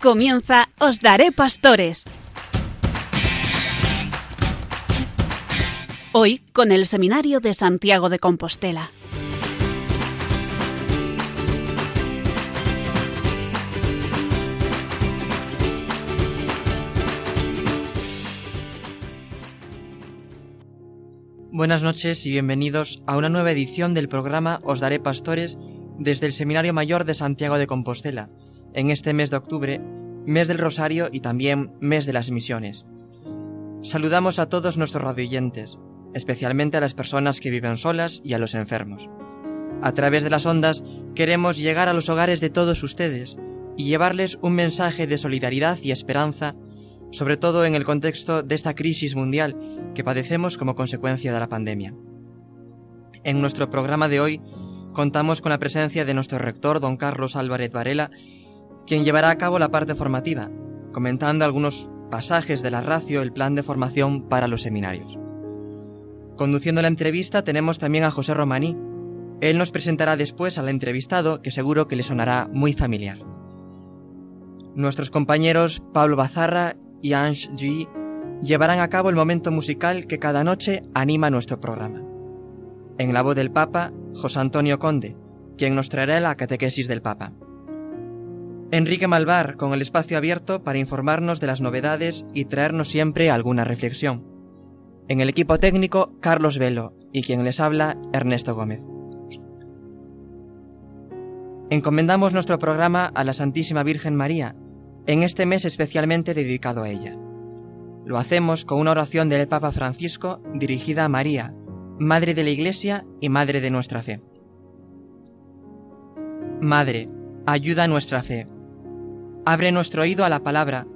Comienza Os Daré Pastores. Hoy con el Seminario de Santiago de Compostela. Buenas noches y bienvenidos a una nueva edición del programa Os Daré Pastores desde el Seminario Mayor de Santiago de Compostela, en este mes de octubre, mes del Rosario y también mes de las misiones. Saludamos a todos nuestros radioyentes, especialmente a las personas que viven solas y a los enfermos. A través de las ondas queremos llegar a los hogares de todos ustedes y llevarles un mensaje de solidaridad y esperanza, sobre todo en el contexto de esta crisis mundial que padecemos como consecuencia de la pandemia. En nuestro programa de hoy contamos con la presencia de nuestro rector, don Carlos Álvarez Varela, quien llevará a cabo la parte formativa, comentando algunos pasajes de la ratio, el plan de formación para los seminarios. Conduciendo la entrevista tenemos también a José Romaní. Él nos presentará después al entrevistado que seguro que le sonará muy familiar. Nuestros compañeros Pablo Bazarra y Ange Gui llevarán a cabo el momento musical que cada noche anima nuestro programa. En la voz del Papa, José Antonio Conde, quien nos traerá la catequesis del Papa. Enrique Malvar, con el espacio abierto para informarnos de las novedades y traernos siempre alguna reflexión. En el equipo técnico, Carlos Velo, y quien les habla, Ernesto Gómez. Encomendamos nuestro programa a la Santísima Virgen María, en este mes especialmente dedicado a ella. Lo hacemos con una oración del Papa Francisco dirigida a María, Madre de la Iglesia y Madre de nuestra fe. Madre, ayuda a nuestra fe. Abre nuestro oído a la palabra,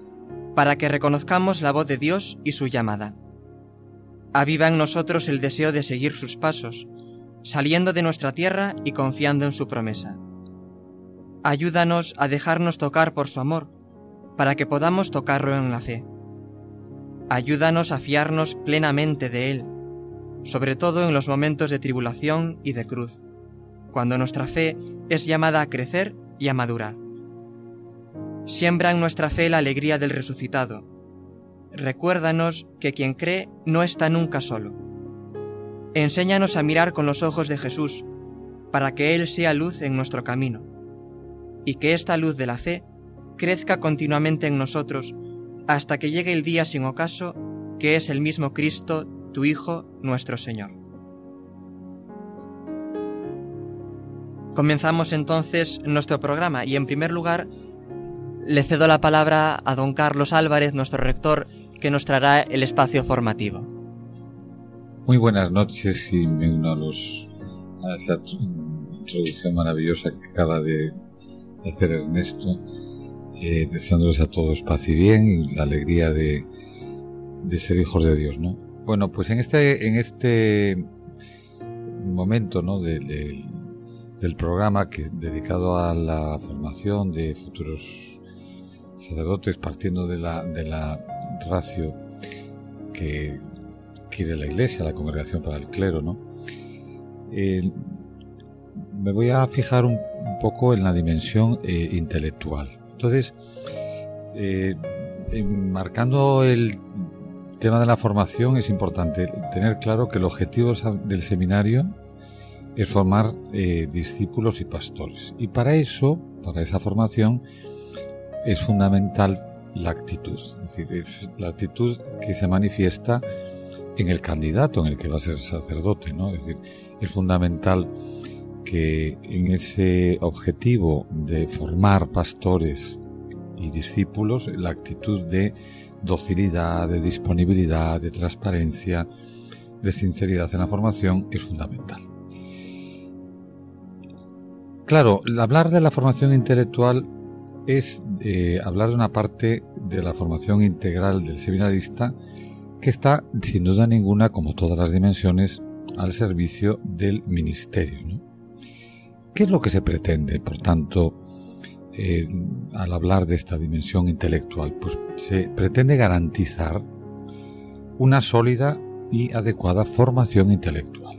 para que reconozcamos la voz de Dios y su llamada. Aviva en nosotros el deseo de seguir sus pasos, saliendo de nuestra tierra y confiando en su promesa. Ayúdanos a dejarnos tocar por su amor, para que podamos tocarlo en la fe. Ayúdanos a fiarnos plenamente de Él, sobre todo en los momentos de tribulación y de cruz, cuando nuestra fe es llamada a crecer y a madurar. Siembra en nuestra fe la alegría del resucitado. Recuérdanos que quien cree no está nunca solo. Enséñanos a mirar con los ojos de Jesús, para que Él sea luz en nuestro camino, y que esta luz de la fe crezca continuamente en nosotros hasta que llegue el día sin ocaso, que es el mismo Cristo, tu Hijo, nuestro Señor. Comenzamos entonces nuestro programa y en primer lugar le cedo la palabra a don Carlos Álvarez, nuestro rector, que nos traerá el espacio formativo. Muy buenas noches y me uno a, los, esa introducción maravillosa que acaba de hacer Ernesto eh, deseándoles a todos paz y bien y la alegría de, de ser hijos de Dios, ¿no? Bueno, pues en este, en este momento, ¿no? del programa que dedicado a la formación de futuros sacerdotes partiendo de la, de la ratio que quiere la Iglesia, la Congregación para el Clero, ¿no? Eh, me voy a fijar un, poco en la dimensión eh, intelectual. Entonces, eh, marcando el tema de la formación es importante tener claro que el objetivo del seminario es formar discípulos y pastores. Y para eso, para esa formación, es fundamental la actitud. Es la actitud que se manifiesta en el candidato en el que va a ser sacerdote, ¿no? Es decir, es fundamental que en ese objetivo de formar pastores y discípulos, la actitud de docilidad, de disponibilidad, de transparencia, de sinceridad en la formación es fundamental. Claro, hablar de la formación intelectual es eh, hablar de una parte de la formación integral del seminarista que está, sin duda ninguna, como todas las dimensiones, al servicio del ministerio. ¿Qué es lo que se pretende, por tanto, eh, al hablar de esta dimensión intelectual? Pues se pretende garantizar una sólida y adecuada formación intelectual.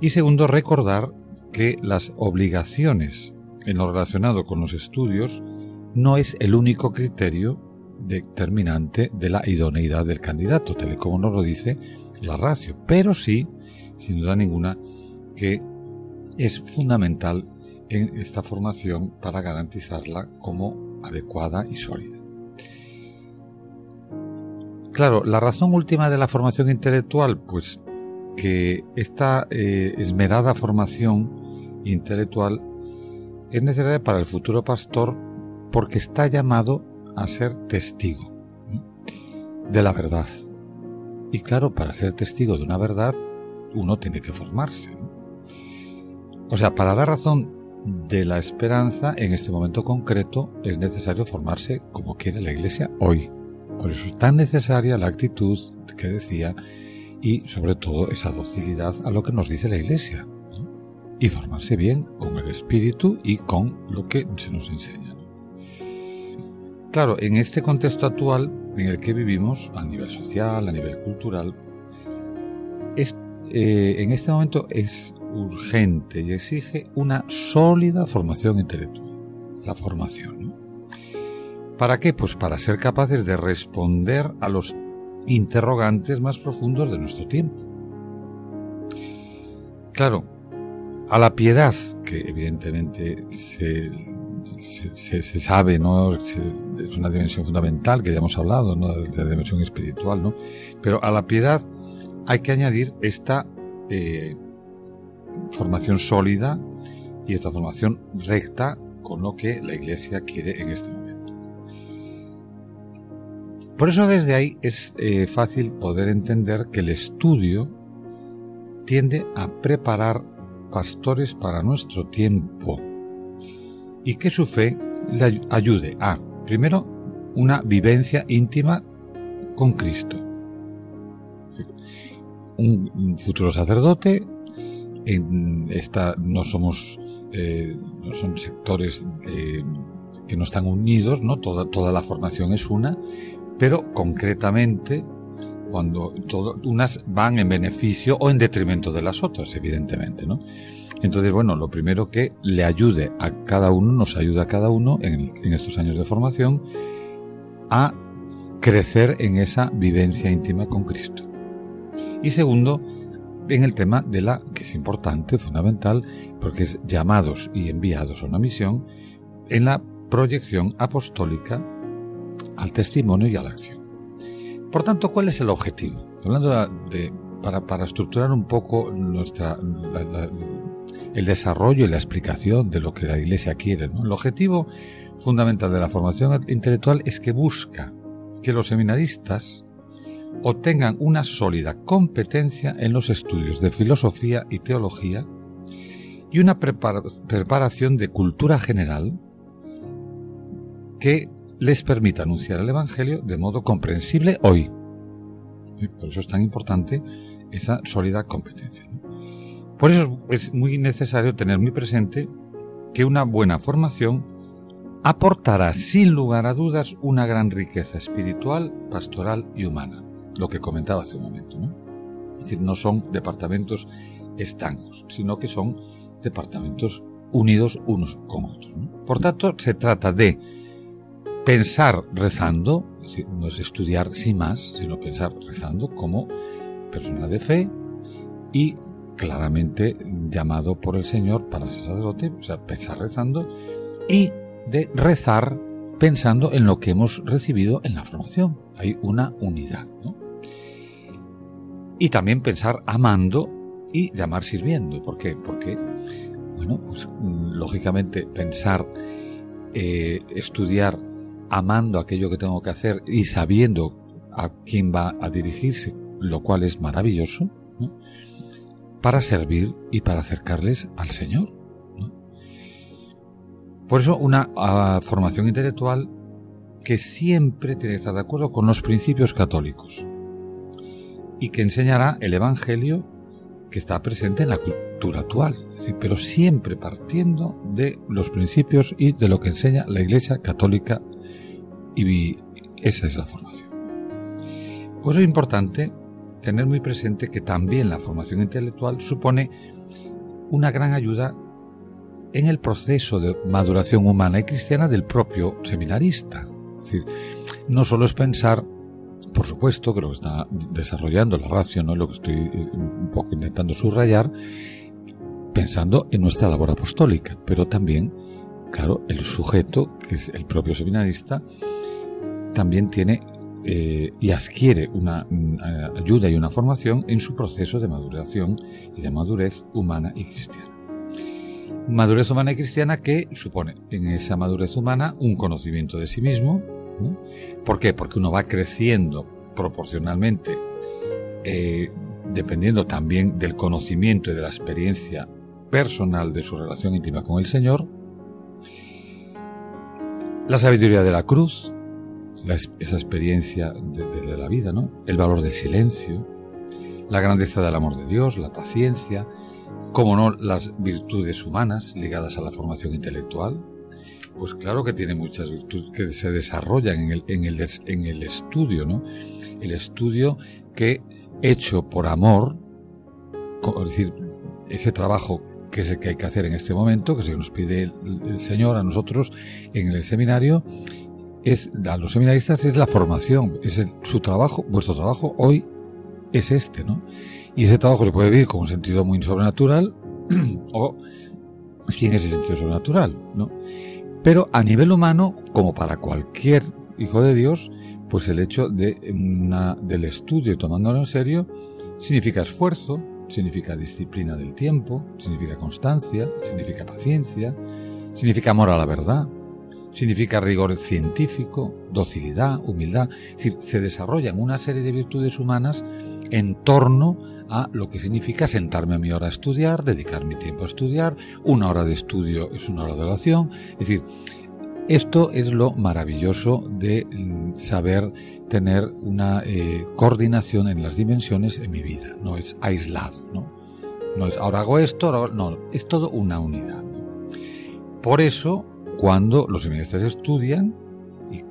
Y segundo, recordar que las obligaciones en lo relacionado con los estudios no es el único criterio determinante de la idoneidad del candidato, tal y como nos lo dice la ratio, pero sí, sin duda ninguna, que es fundamental en esta formación para garantizarla como adecuada y sólida. Claro, la razón última de la formación intelectual, pues que esta eh, esmerada formación intelectual es necesaria para el futuro pastor porque está llamado a ser testigo de la verdad. Y claro, para ser testigo de una verdad, uno tiene que formarse. O sea, para dar razón de la esperanza en este momento concreto es necesario formarse como quiere la Iglesia hoy. Por eso es tan necesaria la actitud que decía y sobre todo esa docilidad a lo que nos dice la Iglesia. Y formarse bien con el Espíritu y con lo que se nos enseña. Claro, en este contexto actual en el que vivimos, a nivel social, a nivel cultural, es, eh, en este momento es urgente y exige una sólida formación intelectual. La formación. ¿Para qué? Pues para ser capaces de responder a los interrogantes más profundos de nuestro tiempo. Claro, a la piedad, que evidentemente se, se, sabe, ¿no? es una dimensión fundamental que ya hemos hablado, ¿no? de la dimensión espiritual, ¿no? pero a la piedad hay que añadir esta eh, formación sólida y esta formación recta con lo que la Iglesia quiere en este momento. Por eso desde ahí es eh, fácil poder entender que el estudio tiende a preparar pastores para nuestro tiempo y que su fe le ayude a, primero, una vivencia íntima con Cristo. Un futuro sacerdote, en esta, no somos, eh, no son sectores que no están unidos, ¿no? Toda, toda la formación es una, pero concretamente cuando unas van en beneficio o en detrimento de las otras, evidentemente, ¿no? Entonces, bueno, lo primero que le ayude a cada uno, nos ayuda a cada uno en estos años de formación a crecer en esa vivencia íntima con Cristo. Y segundo, en el tema de la, que es importante, fundamental, porque es llamados y enviados a una misión, en la proyección apostólica al testimonio y a la acción. Por tanto, ¿cuál es el objetivo? Hablando para, estructurar un poco nuestra, el desarrollo y la explicación de lo que la Iglesia quiere. El objetivo fundamental de la formación intelectual es que busca que los seminaristas obtengan una sólida competencia en los estudios de filosofía y teología y una preparación de cultura general que les permite anunciar el Evangelio de modo comprensible hoy. Y por eso es tan importante esa sólida competencia. Por eso es muy necesario tener muy presente que una buena formación aportará sin lugar a dudas una gran riqueza espiritual, pastoral y humana, lo que comentaba hace un momento. ¿no? Es decir, no son departamentos estancos, sino que son departamentos unidos unos con otros. Por tanto, se trata de pensar rezando, no es estudiar sin más, sino pensar rezando como persona de fe y claramente llamado por el Señor para ser sacerdote, o sea, pensar rezando y de rezar pensando en lo que hemos recibido en la formación. Hay una unidad, ¿no? Y también pensar amando y llamar sirviendo. ¿Por qué? Porque, bueno, pues mm, lógicamente pensar, eh, estudiar amando aquello que tengo que hacer y sabiendo a quién va a dirigirse, lo cual es maravilloso, para servir y para acercarles al Señor. Por eso una ah, formación intelectual que siempre tiene que estar de acuerdo con los principios católicos y que enseñará el Evangelio que está presente en la cultura actual, pero siempre partiendo de los principios y de lo que enseña la Iglesia Católica y esa es la formación. Por eso es importante tener muy presente que también la formación intelectual supone una gran ayuda en el proceso de maduración humana y cristiana del propio seminarista. Es decir, no solo es pensar, por supuesto, lo que está desarrollando la ratio, no lo que estoy eh, un poco intentando subrayar, pensando en nuestra labor apostólica, pero también, claro, el sujeto, que es el propio seminarista, también tiene eh, y adquiere una mm, ayuda y una formación en su proceso de maduración y de madurez humana y cristiana. Madurez humana y cristiana que supone en esa madurez humana un conocimiento de sí mismo. ¿Por qué? Porque uno va creciendo proporcionalmente, eh, dependiendo también del conocimiento y de la experiencia personal de su relación íntima con el Señor. La sabiduría de la cruz, esa experiencia de, la vida, ¿no? El valor del silencio, la grandeza del amor de Dios, la paciencia, como no las virtudes humanas ligadas a la formación intelectual. Pues claro que tiene muchas virtudes que se desarrollan en el, en el, en el estudio, ¿no? El estudio que, hecho por amor, es decir, ese trabajo que es el que hay que hacer en este momento, que se nos pide el Señor a nosotros en el seminario, es, a los seminaristas es la formación, es su trabajo, vuestro trabajo hoy es este, ¿no? Y ese trabajo se puede vivir con un sentido muy sobrenatural o sin ese sentido sobrenatural, ¿no? Pero a nivel humano, como para cualquier hijo de Dios, pues el hecho de del estudio tomándolo en serio significa esfuerzo, significa disciplina del tiempo, significa constancia, significa paciencia, significa amor a la verdad, significa rigor científico, docilidad, humildad. Es decir, se desarrollan una serie de virtudes humanas en torno a lo que significa sentarme a mi hora a estudiar, dedicar mi tiempo a estudiar, una hora de estudio es una hora de oración. Es decir, esto es lo maravilloso de mm, saber tener una eh, coordinación en las dimensiones en mi vida, no es aislado, ¿no? No es ahora hago esto, ahora, no, es todo una unidad. Por eso cuando los seminaristas estudian,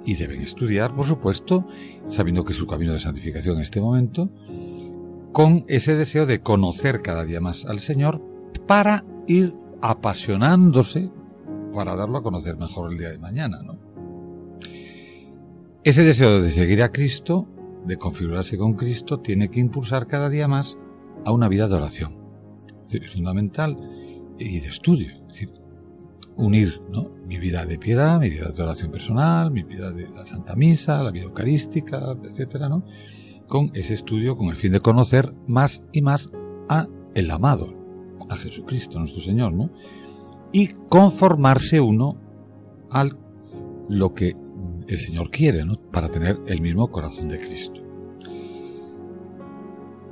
y, deben estudiar, por supuesto, sabiendo que es su camino de santificación en este momento, con ese deseo de conocer cada día más al Señor para ir apasionándose para darlo a conocer mejor el día de mañana, ¿no? Ese deseo de seguir a Cristo, de configurarse con Cristo, tiene que impulsar cada día más a una vida de oración. Es, fundamental y de estudio. Unir ¿no? mi vida de piedad, mi vida de oración personal, mi vida de la Santa Misa, la vida eucarística, etcétera, ¿no? con ese estudio con el fin de conocer más y más a el amado, a Jesucristo nuestro Señor, ¿no? Y conformarse uno al lo que el Señor quiere, ¿no? Para tener el mismo corazón de Cristo.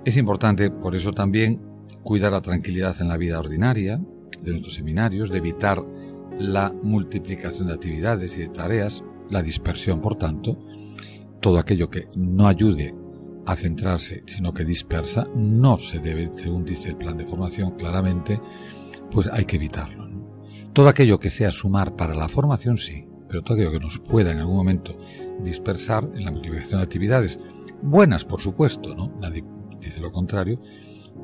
Es importante, por eso también, cuidar la tranquilidad en la vida ordinaria de nuestros seminarios, de evitar la multiplicación de actividades y de tareas, la dispersión, por tanto, todo aquello que no ayude a centrarse, sino que dispersa, no se debe, según dice el plan de formación claramente, pues hay que evitarlo. Todo aquello que sea sumar para la formación, sí, pero todo aquello que nos pueda en algún momento dispersar en la multiplicación de actividades, buenas por supuesto, ¿no? Nadie dice lo contrario,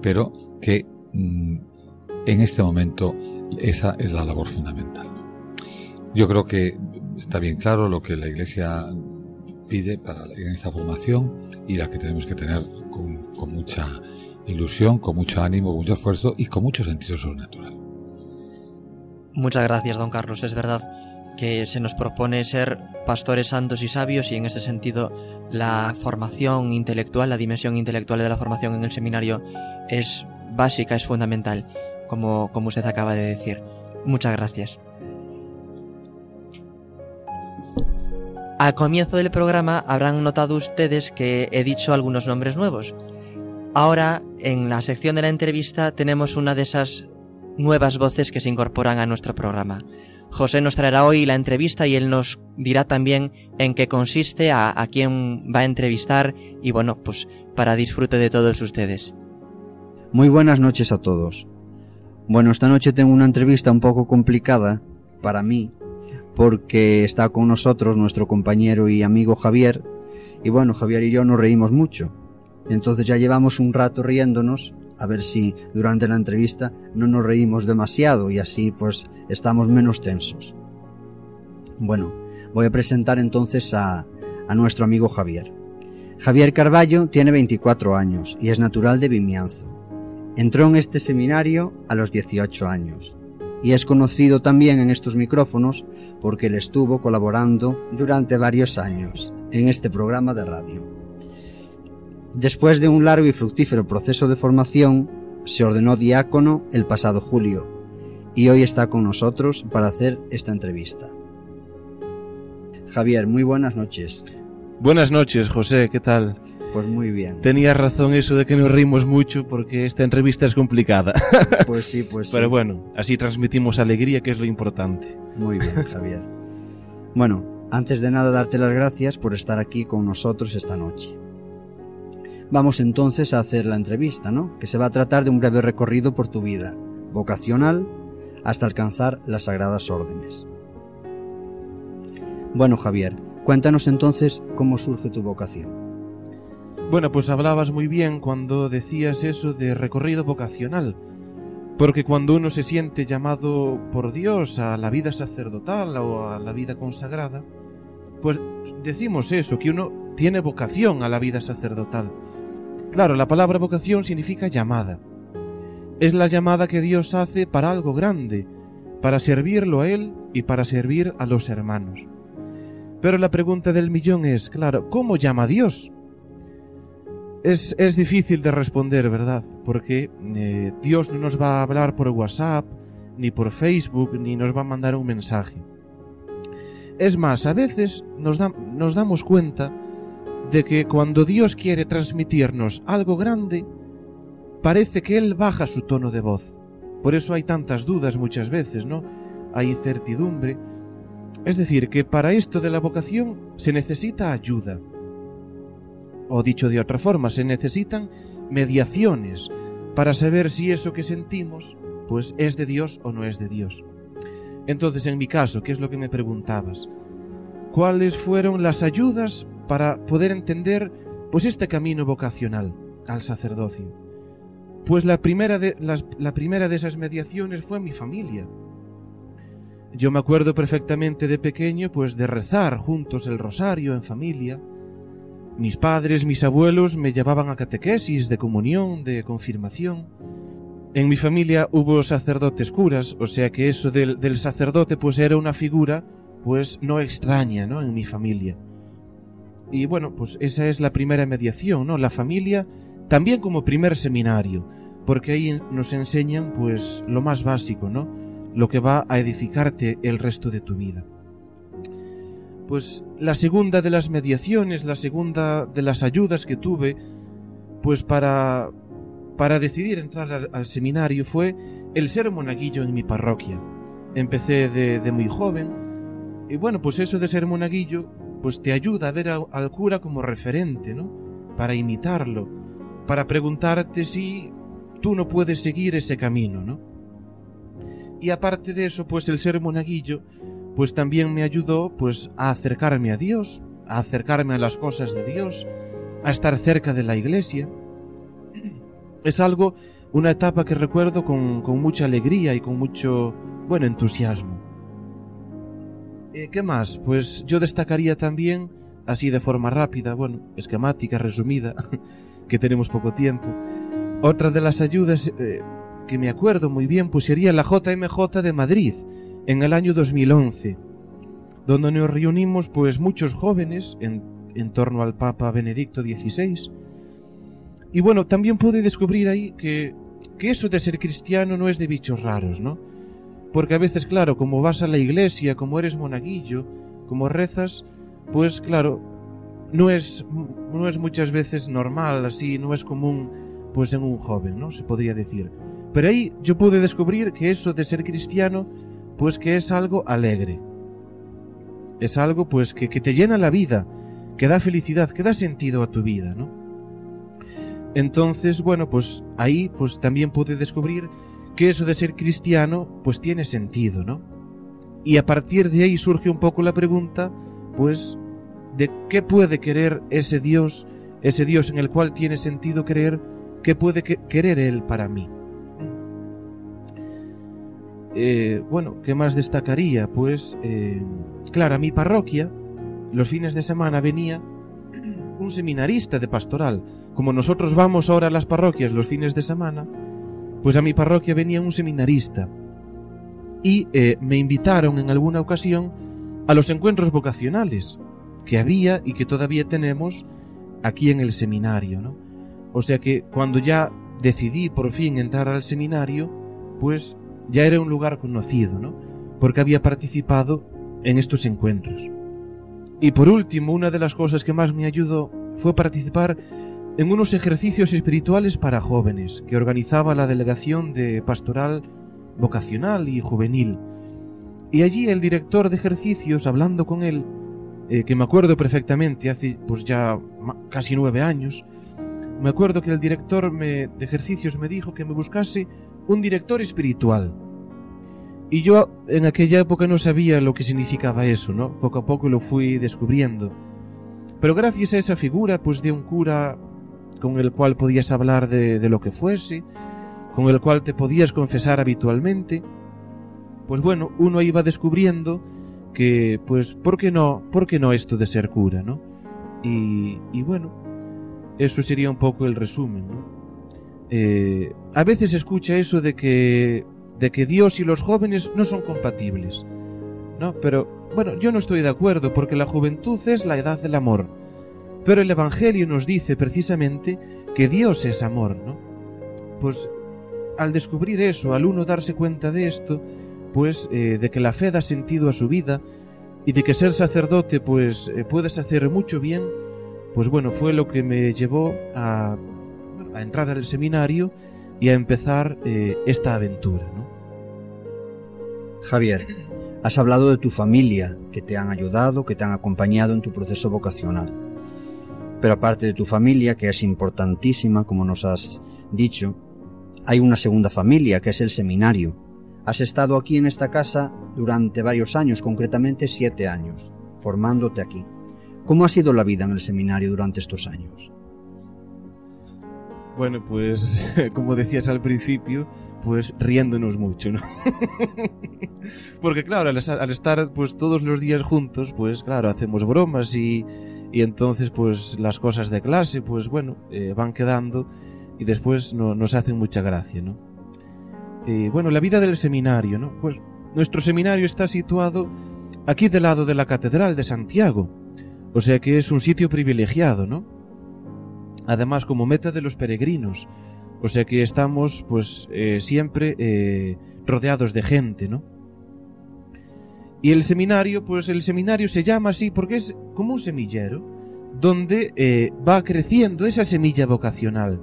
pero que mm, en este momento esa es la labor fundamental. Yo creo que está bien claro lo que la Iglesia pide para en esta formación y la que tenemos que tener con, con mucha ilusión, con mucho ánimo, con mucho esfuerzo y con mucho sentido sobrenatural. Muchas gracias, don Carlos. Es verdad que se nos propone ser pastores santos y sabios y en ese sentido la formación intelectual, la dimensión intelectual de la formación en el seminario es básica, es fundamental como, como usted acaba de decir. Muchas gracias. Al comienzo del programa habrán notado ustedes que he dicho algunos nombres nuevos. Ahora, en la sección de la entrevista, tenemos una de esas nuevas voces que se incorporan a nuestro programa. José nos traerá hoy la entrevista y él nos dirá también en qué consiste, a, a quién va a entrevistar y bueno, pues para disfrute de todos ustedes. Muy buenas noches a todos. Bueno, esta noche tengo una entrevista un poco complicada para mí, porque está con nosotros nuestro compañero y amigo Javier, y bueno, Javier y yo nos reímos mucho. Entonces ya llevamos un rato riéndonos a ver si durante la entrevista no nos reímos demasiado y así pues estamos menos tensos. Bueno, voy a presentar entonces a, a nuestro amigo Javier. Javier Carballo tiene 24 años y es natural de Vimianzo. Entró en este seminario a los 18 años y es conocido también en estos micrófonos porque él estuvo colaborando durante varios años en este programa de radio. Después de un largo y fructífero proceso de formación, se ordenó diácono el pasado julio y hoy está con nosotros para hacer esta entrevista. Javier, muy buenas noches. Buenas noches, José, ¿qué tal? Pues muy bien. Tenías razón eso de que nos rimos mucho porque esta entrevista es complicada. Pues sí, pues sí. Pero bueno, así transmitimos alegría, que es lo importante. Muy bien, Javier. Bueno, antes de nada darte las gracias por estar aquí con nosotros esta noche. Vamos entonces a hacer la entrevista, ¿no? Que se va a tratar de un breve recorrido por tu vida, vocacional, hasta alcanzar las sagradas órdenes. Bueno, Javier, cuéntanos entonces cómo surge tu vocación. Bueno, pues hablabas muy bien cuando decías eso de recorrido vocacional. Porque cuando uno se siente llamado por Dios a la vida sacerdotal o a la vida consagrada, pues decimos eso, que uno tiene vocación a la vida sacerdotal. Claro, la palabra vocación significa llamada. Es la llamada que Dios hace para algo grande, para servirlo a Él y para servir a los hermanos. Pero la pregunta del millón es, claro, ¿cómo llama a Dios? Es, es difícil de responder, ¿verdad? Porque eh, Dios no nos va a hablar por WhatsApp, ni por Facebook, ni nos va a mandar un mensaje. Es más, a veces nos, da, nos damos cuenta de que cuando Dios quiere transmitirnos algo grande, parece que Él baja su tono de voz. Por eso hay tantas dudas muchas veces, ¿no? Hay incertidumbre. Es decir, que para esto de la vocación se necesita ayuda. O dicho de otra forma, se necesitan mediaciones para saber si eso que sentimos pues es de Dios o no es de Dios. Entonces, en mi caso, ¿qué es lo que me preguntabas? ¿Cuáles fueron las ayudas para poder entender pues este camino vocacional al sacerdocio? Pues la primera de, las, la primera de esas mediaciones fue mi familia. Yo me acuerdo perfectamente de pequeño pues de rezar juntos el rosario en familia. Mis padres, mis abuelos me llevaban a catequesis, de comunión, de confirmación. En mi familia hubo sacerdotes curas, o sea que eso del, del sacerdote pues era una figura pues no extraña, ¿no? En mi familia. Y bueno, pues esa es la primera mediación, ¿no? La familia también como primer seminario, porque ahí nos enseñan pues lo más básico, ¿no? Lo que va a edificarte el resto de tu vida. Pues la segunda de las mediaciones, la segunda de las ayudas que tuve, pues para para decidir entrar al, seminario fue el ser monaguillo en mi parroquia. Empecé de, de muy joven, y bueno, pues eso de ser monaguillo, pues te ayuda a ver al cura como referente, ¿no? Para imitarlo, para preguntarte si tú no puedes seguir ese camino, ¿no? Y aparte de eso, pues el ser monaguillo, pues también me ayudó, pues a acercarme a Dios, a acercarme a las cosas de Dios, a estar cerca de la iglesia. Es algo, una etapa que recuerdo con, con mucha alegría y con mucho, bueno, entusiasmo. Eh, ¿Qué más? Pues yo destacaría también, así de forma rápida, bueno, esquemática, resumida, que tenemos poco tiempo. Otra de las ayudas eh, que me acuerdo muy bien, pues sería la JMJ de Madrid, en el año 2011, donde nos reunimos pues muchos jóvenes en, torno al Papa Benedicto XVI. Y bueno, también pude descubrir ahí que eso de ser cristiano no es de bichos raros, ¿no? Porque a veces, claro, como vas a la iglesia, como eres monaguillo, como rezas, pues claro, no es, no es muchas veces normal, así, no es común, pues en un joven, ¿no? Se podría decir. Pero ahí yo pude descubrir que eso de ser cristiano, pues que es algo alegre. Es algo, pues, que, que te llena la vida, que da felicidad, que da sentido a tu vida, ¿no? Entonces, bueno, pues ahí, pues también pude descubrir que eso de ser cristiano pues tiene sentido, ¿no? Y a partir de ahí surge un poco la pregunta, pues, de qué puede querer ese Dios, ese Dios en el cual tiene sentido creer, qué puede querer Él para mí. Eh, bueno, ¿qué más destacaría? Pues, eh, claro, a mi parroquia, los fines de semana venía un seminarista de pastoral. Como nosotros vamos ahora a las parroquias los fines de semana, pues a mi parroquia venía un seminarista. Y eh, me invitaron en alguna ocasión a los encuentros vocacionales que había y que todavía tenemos aquí en el seminario, ¿no? O sea que cuando ya decidí por fin entrar al seminario, pues ya era un lugar conocido, ¿no? Porque había participado en estos encuentros. Y por último, una de las cosas que más me ayudó fue participar en unos ejercicios espirituales para jóvenes que organizaba la Delegación de Pastoral Vocacional y Juvenil. Y allí el director de ejercicios, hablando con él, eh, que me acuerdo perfectamente, hace pues ya casi nueve años, me acuerdo que el director de ejercicios me dijo que me buscase un director espiritual. Y yo en aquella época no sabía lo que significaba eso, ¿no? Poco a poco lo fui descubriendo. Pero gracias a esa figura, pues de un cura con el cual podías hablar de, de lo que fuese, con el cual te podías confesar habitualmente, pues bueno, uno iba descubriendo que, pues, ¿por qué no, por qué no esto de ser cura, no? Y, y bueno, eso sería un poco el resumen. Eh, a veces escucha eso de que, de que Dios y los jóvenes no son compatibles, ¿no? Pero, bueno, yo no estoy de acuerdo porque la juventud es la edad del amor. Pero el Evangelio nos dice precisamente que Dios es amor, ¿no? Pues al descubrir eso, al uno darse cuenta de esto, pues eh, de que la fe da sentido a su vida y de que ser sacerdote pues eh, puedes hacer mucho bien, pues bueno, fue lo que me llevó a, entrar al seminario y a empezar eh, esta aventura. Javier, has hablado de tu familia, que te han ayudado, que te han acompañado en tu proceso vocacional. Pero aparte de tu familia, que es importantísima, como nos has dicho, hay una segunda familia, que es el seminario, Has estado aquí en esta casa durante varios años, concretamente siete años, formándote aquí. ¿Cómo ha sido la vida en el seminario durante estos años? Bueno, pues como decías al principio, pues riéndonos mucho, ¿no? Porque claro, al, estar pues todos los días juntos, pues claro, hacemos bromas y, y entonces pues las cosas de clase, pues bueno, eh, van quedando y después no, nos hacen mucha gracia, ¿no? Eh, bueno, la vida del seminario, ¿no? Pues nuestro seminario está situado aquí del lado de la Catedral de Santiago, o sea que es un sitio privilegiado, ¿no? Además, como meta de los peregrinos, o sea que estamos, pues, eh, siempre rodeados de gente, ¿no? Y el seminario, pues el seminario se llama así porque es como un semillero, donde va creciendo esa semilla vocacional.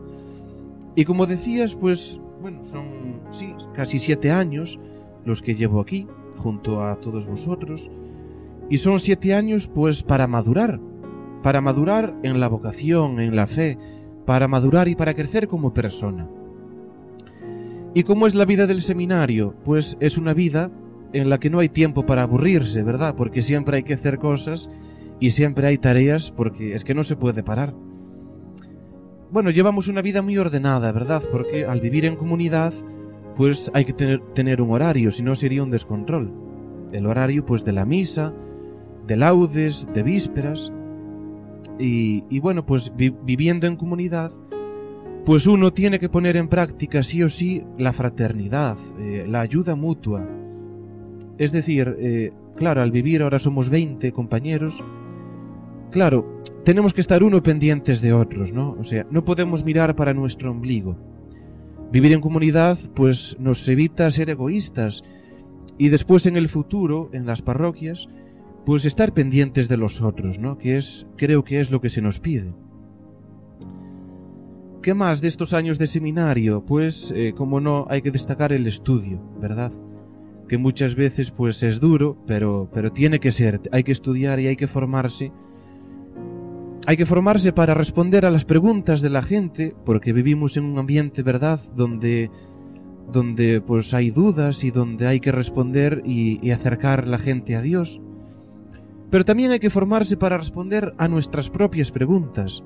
Y como decías, pues, bueno, son sí, casi siete años los que llevo aquí, junto a todos vosotros. Y son siete años pues para madurar, para madurar en la vocación, en la fe, para madurar y para crecer como persona. ¿Y cómo es la vida del seminario? Pues es una vida en la que no hay tiempo para aburrirse, ¿verdad? Porque siempre hay que hacer cosas y siempre hay tareas porque es que no se puede parar. Bueno, llevamos una vida muy ordenada, ¿verdad? Porque al vivir en comunidad, pues hay que tener, un horario, si no sería un descontrol. El horario pues de la misa, de laudes, de vísperas. Y, bueno, pues viviendo en comunidad, pues uno tiene que poner en práctica sí o sí la fraternidad, eh, la ayuda mutua. Es decir, eh, claro, al vivir ahora somos 20 compañeros, claro, tenemos que estar uno pendientes de otros, ¿no? O sea, no podemos mirar para nuestro ombligo. Vivir en comunidad pues nos evita ser egoístas y después en el futuro, en las parroquias, pues estar pendientes de los otros, ¿no? Que es, creo que es lo que se nos pide. ¿Qué más de estos años de seminario? Pues, eh, como no, hay que destacar el estudio, ¿verdad? Que muchas veces pues es duro, pero, pero tiene que ser, hay que estudiar y hay que formarse hay que formarse para responder a las preguntas de la gente, porque vivimos en un ambiente, ¿verdad?, donde donde pues hay dudas y donde hay que responder y, acercar la gente a Dios. Pero también hay que formarse para responder a nuestras propias preguntas,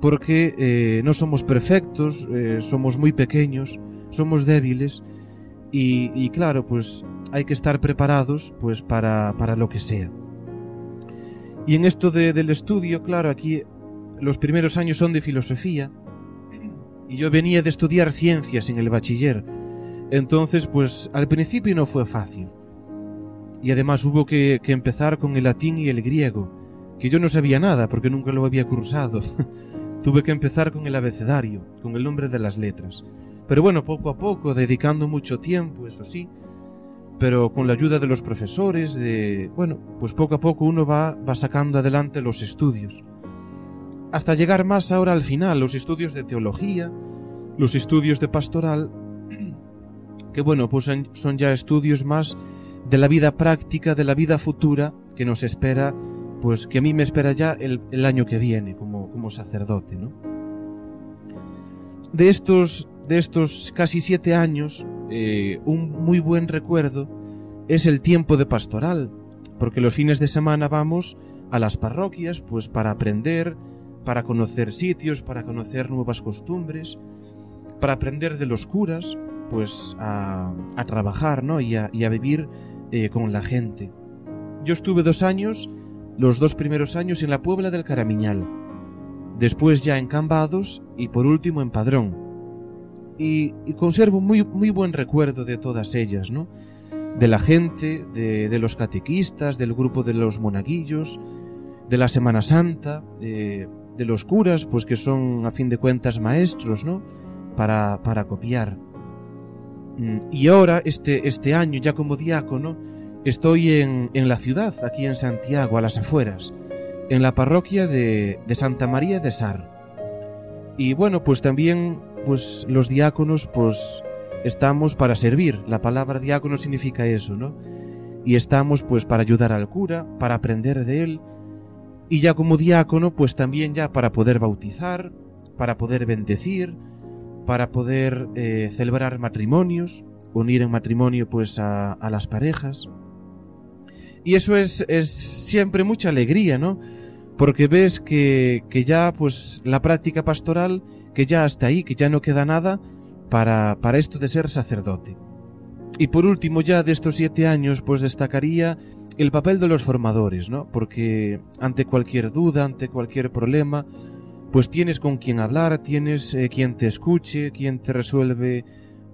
porque eh, no somos perfectos, eh, somos muy pequeños, somos débiles y, claro, pues hay que estar preparados pues para, para lo que sea. Y en esto de, del estudio, claro, aquí los primeros años son de filosofía y yo venía de estudiar ciencias en el bachiller. Entonces, pues al principio no fue fácil. Y además hubo que, que empezar con el latín y el griego, que yo no sabía nada porque nunca lo había cursado. Tuve que empezar con el abecedario, con el nombre de las letras. Pero bueno, poco a poco, dedicando mucho tiempo, eso sí, pero con la ayuda de los profesores, de... Bueno, pues poco a poco uno va, va sacando adelante los estudios. Hasta llegar más ahora al final, los estudios de teología, los estudios de pastoral, que bueno, pues son ya estudios más de la vida práctica, de la vida futura que nos espera, pues que a mí me espera ya el, el año que viene como, como sacerdote, ¿no? De estos, de estos casi siete años, eh, un muy buen recuerdo es el tiempo de pastoral, porque los fines de semana vamos a las parroquias, pues para aprender, para conocer sitios, para conocer nuevas costumbres, para aprender de los curas, pues a, trabajar, ¿no? Y a, y a vivir eh, con la gente. Yo estuve dos años, los dos primeros años en la Puebla del Caramiñal, después ya en Cambados y por último en Padrón. Y, y conservo muy, muy buen recuerdo de todas ellas, ¿no? De la gente, de, de los catequistas, del grupo de los monaguillos, de la Semana Santa, de, de los curas, pues que son a fin de cuentas maestros, ¿no? Para, para copiar. Y ahora, este, este año, ya como diácono, estoy en, en, la ciudad, aquí en Santiago, a las afueras, en la parroquia de, de Santa María de Sar. Y bueno, pues también, pues los diáconos, pues estamos para servir. La palabra diácono significa eso, ¿no? Y estamos pues para ayudar al cura, para aprender de él. Y ya como diácono, pues también ya para poder bautizar, para poder bendecir, para poder eh, celebrar matrimonios, unir en matrimonio pues a, a las parejas. Y eso es, es, siempre mucha alegría, ¿no? Porque ves que, que, ya pues la práctica pastoral, que ya hasta ahí, que ya no queda nada para, para esto de ser sacerdote. Y por último ya de estos siete años pues destacaría el papel de los formadores, ¿no? Porque ante cualquier duda, ante cualquier problema, pues tienes con quien hablar, tienes eh, quien te escuche, quien te resuelve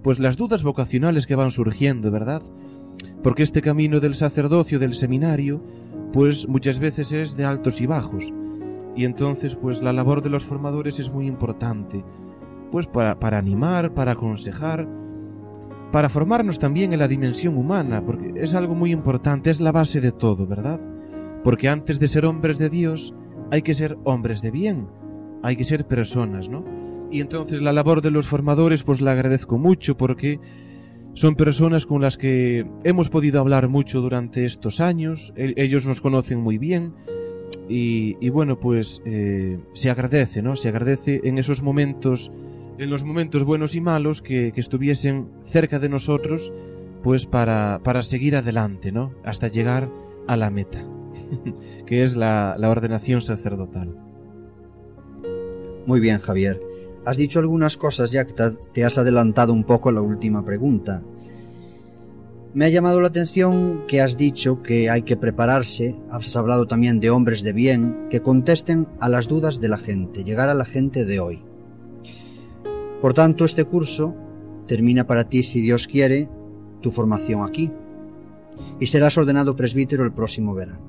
pues las dudas vocacionales que van surgiendo, ¿verdad? Porque este camino del sacerdocio, del seminario, pues muchas veces es de altos y bajos. Y entonces pues la labor de los formadores es muy importante, pues para, para animar, para aconsejar, para formarnos también en la dimensión humana, porque es algo muy importante, es la base de todo, ¿verdad? Porque antes de ser hombres de Dios, hay que ser hombres de bien, hay que ser personas, ¿no? Y entonces la labor de los formadores pues la agradezco mucho porque son personas con las que hemos podido hablar mucho durante estos años, ellos nos conocen muy bien y, bueno pues eh, se agradece, ¿no? Se agradece en esos momentos, en los momentos buenos y malos que, que estuviesen cerca de nosotros pues para, para seguir adelante, ¿no? Hasta llegar a la meta, que es la, la ordenación sacerdotal. Muy bien, Javier. Has dicho algunas cosas ya que te has adelantado un poco a la última pregunta. Me ha llamado la atención que has dicho que hay que prepararse, has hablado también de hombres de bien, que contesten a las dudas de la gente, llegar a la gente de hoy. Por tanto, este curso termina para ti, si Dios quiere, tu formación aquí, y serás ordenado presbítero el próximo verano.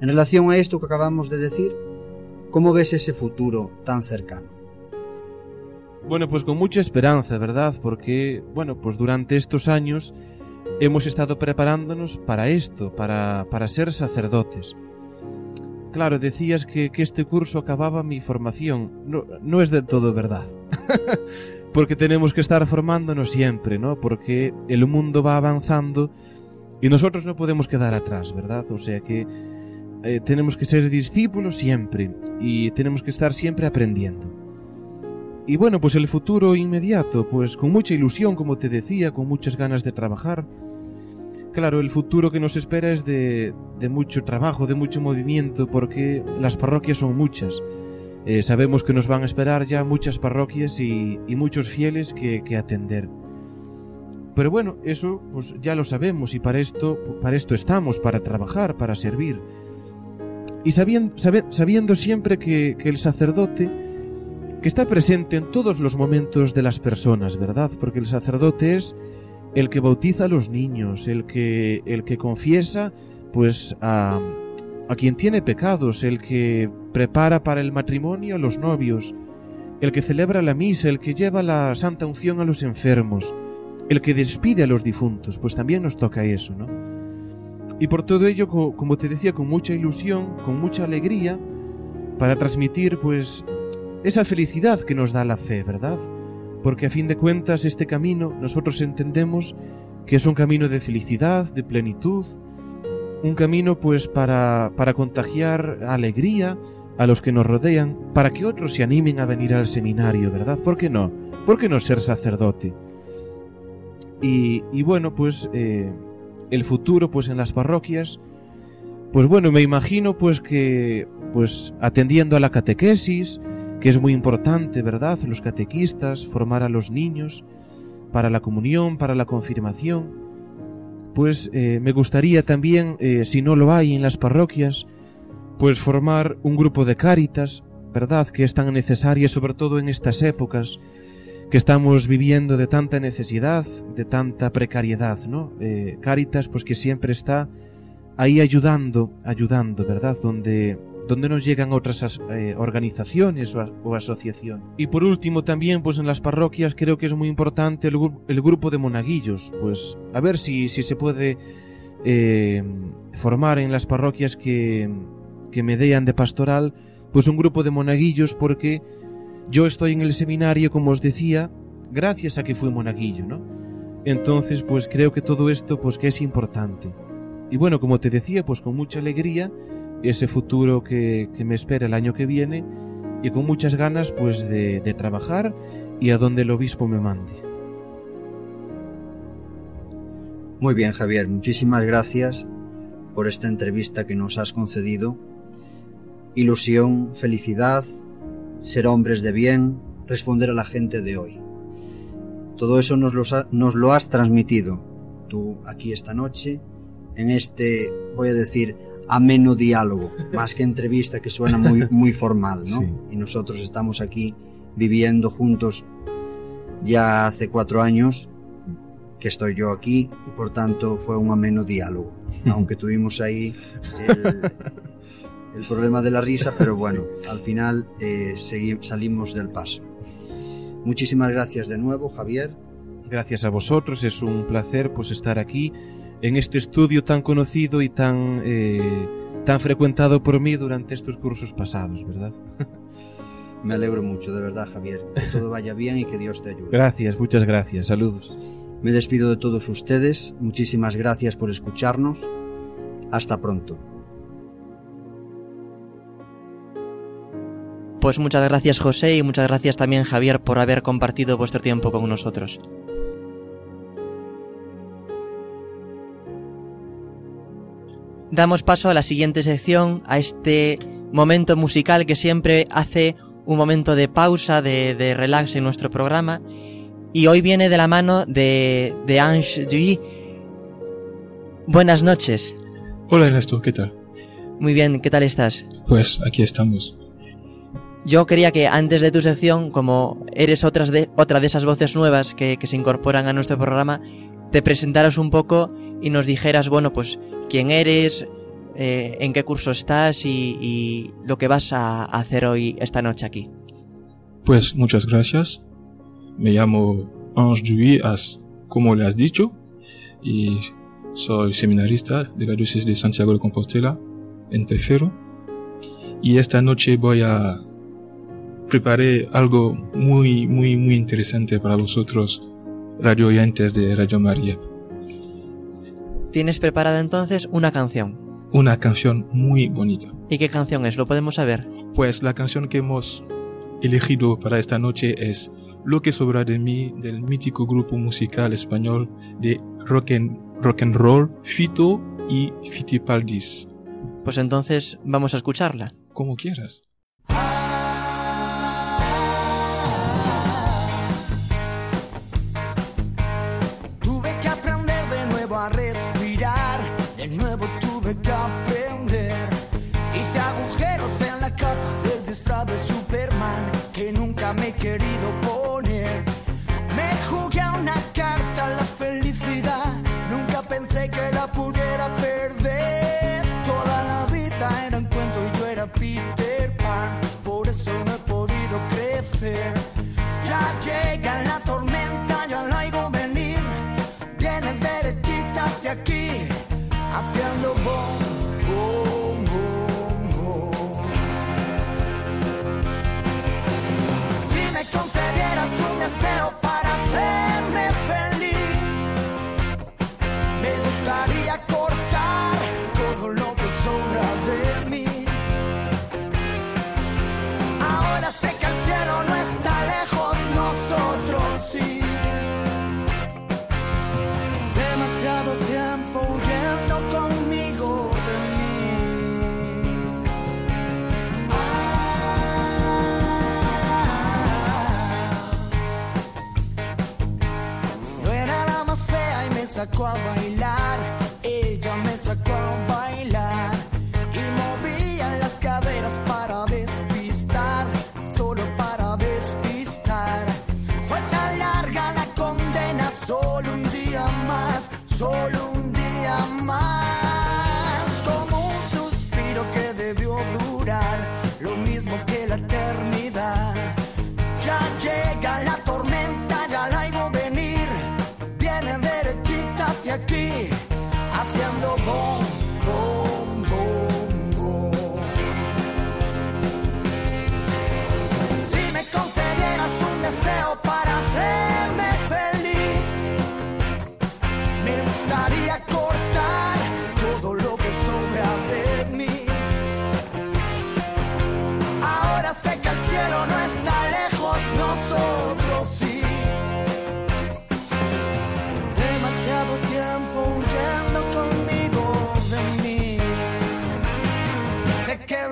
En relación a esto que acabamos de decir, ¿Cómo ves ese futuro tan cercano? Bueno, pues con mucha esperanza, ¿verdad? Porque, bueno, pues durante estos años hemos estado preparándonos para esto, para, para ser sacerdotes. Claro, decías que, que, este curso acababa mi formación. No, no es del todo verdad. Porque tenemos que estar formándonos siempre, ¿no? Porque el mundo va avanzando y nosotros no podemos quedar atrás, ¿verdad? O sea que eh, tenemos que ser discípulos siempre y tenemos que estar siempre aprendiendo. Y bueno, pues el futuro inmediato, pues con mucha ilusión, como te decía, con muchas ganas de trabajar. Claro, el futuro que nos espera es de, mucho trabajo, de mucho movimiento, porque las parroquias son muchas. eh, sabemos que nos van a esperar ya muchas parroquias y, muchos fieles que, que, atender. Pero bueno, eso pues ya lo sabemos y para esto, para esto estamos, para trabajar, para servir. Y sabiendo, sabiendo siempre que, que el sacerdote, que está presente en todos los momentos de las personas, ¿verdad? Porque el sacerdote es el que bautiza a los niños, el que, el que confiesa pues a, a quien tiene pecados, el que prepara para el matrimonio a los novios, el que celebra la misa, el que lleva la santa unción a los enfermos, el que despide a los difuntos, pues también nos toca eso, ¿no? Y por todo ello, como te decía, con mucha ilusión, con mucha alegría, para transmitir pues esa felicidad que nos da la fe, ¿verdad? Porque a fin de cuentas este camino nosotros entendemos que es un camino de felicidad, de plenitud, un camino pues para, para contagiar alegría a los que nos rodean, para que otros se animen a venir al seminario, ¿verdad? ¿Por qué no? ¿Por qué no ser sacerdote? Y, y bueno, pues eh, el futuro pues en las parroquias, pues bueno, me imagino pues que pues atendiendo a la catequesis, que es muy importante, ¿verdad? Los catequistas, formar a los niños para la comunión, para la confirmación, pues eh, me gustaría también, eh, si no lo hay en las parroquias, pues formar un grupo de cáritas, ¿verdad? Que es tan necesaria, sobre todo en estas épocas que estamos viviendo de tanta necesidad, de tanta precariedad, ¿no? Eh, cáritas, pues que siempre está ahí ayudando, ayudando, ¿verdad? Donde, donde nos llegan otras eh, organizaciones o, asociaciones. Y por último también, pues en las parroquias creo que es muy importante el, el grupo de monaguillos, pues a ver si, si se puede eh, formar en las parroquias que, que me dean de pastoral, pues un grupo de monaguillos porque yo estoy en el seminario, como os decía, gracias a que fui monaguillo, ¿no? Entonces, pues creo que todo esto, pues que es importante. Y bueno, como te decía, pues con mucha alegría, ese futuro que, que me espera el año que viene, y con muchas ganas, pues de, de trabajar y a donde el obispo me mande. Muy bien, Javier, muchísimas gracias por esta entrevista que nos has concedido. Ilusión, felicidad, ser hombres de bien, responder a la gente de hoy. Todo eso nos lo, nos lo, has transmitido tú aquí esta noche, en este, voy a decir, ameno diálogo, más que entrevista que suena muy, muy formal, ¿no? Sí. Y nosotros estamos aquí viviendo juntos ya hace cuatro años que estoy yo aquí y por tanto fue un ameno diálogo, aunque tuvimos ahí el, el problema de la risa, pero bueno, sí. al final eh, salimos del paso. Muchísimas gracias de nuevo, Javier. Gracias a vosotros, es un placer pues estar aquí en este estudio tan conocido y tan, eh, tan frecuentado por mí durante estos cursos pasados, ¿verdad? Me alegro mucho, de verdad, Javier. Que todo vaya bien y que Dios te ayude. Gracias, muchas gracias. Saludos. Me despido de todos ustedes. Muchísimas gracias por escucharnos. Hasta pronto. Pues muchas gracias José y muchas gracias también Javier por haber compartido vuestro tiempo con nosotros. Damos paso a la siguiente sección, a este momento musical que siempre hace un momento de pausa, de, de relax en nuestro programa. Y hoy viene de la mano de, de Ange Duy. Buenas noches. Hola Ernesto, ¿qué tal? Muy bien, ¿qué tal estás? Pues aquí estamos. Yo quería que antes de tu sección, como eres otras de, otra de esas voces nuevas que, que, se incorporan a nuestro programa, te presentaras un poco y nos dijeras, bueno, pues quién eres, eh, en qué curso estás y, y, lo que vas a hacer hoy, esta noche aquí. Pues muchas gracias. Me llamo Ange Duy, como le has dicho, y soy seminarista de la diócesis de Santiago de Compostela, en Tefero. Y esta noche voy a preparé algo muy, muy, muy interesante para vosotros, radio oyentes de Radio María. Tienes preparada entonces una canción. Una canción muy bonita. ¿Y qué canción es? ¿Lo podemos saber? Pues la canción que hemos elegido para esta noche es Lo que sobra de mí del mítico grupo musical español de rock and, rock and roll Fito y Fitipaldis. Pues entonces vamos a escucharla. Como quieras.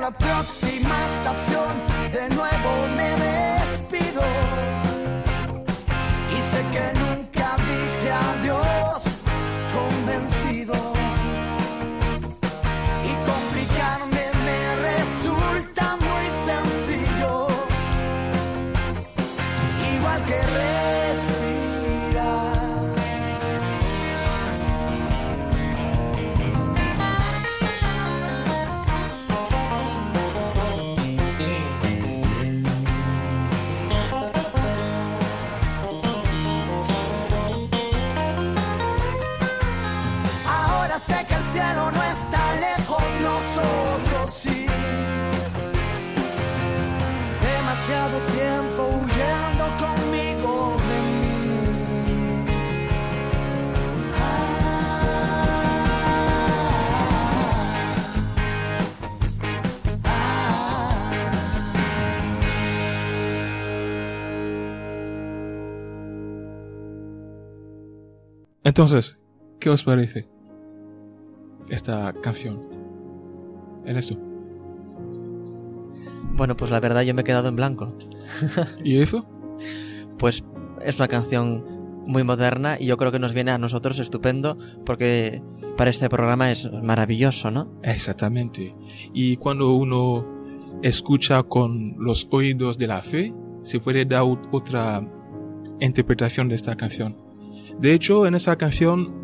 La próxima estación de nuevo me despido. Y sé que nunca dije adiós Entonces, ¿qué os parece esta canción? ¿Eres tú? Bueno, pues la verdad yo me he quedado en blanco. ¿Y eso? Pues es una canción muy moderna y yo creo que nos viene a nosotros estupendo porque para este programa es maravilloso, ¿no? Exactamente. Y cuando uno escucha con los oídos de la fe, se puede dar ot- otra interpretación de esta canción. De hecho, en esa canción,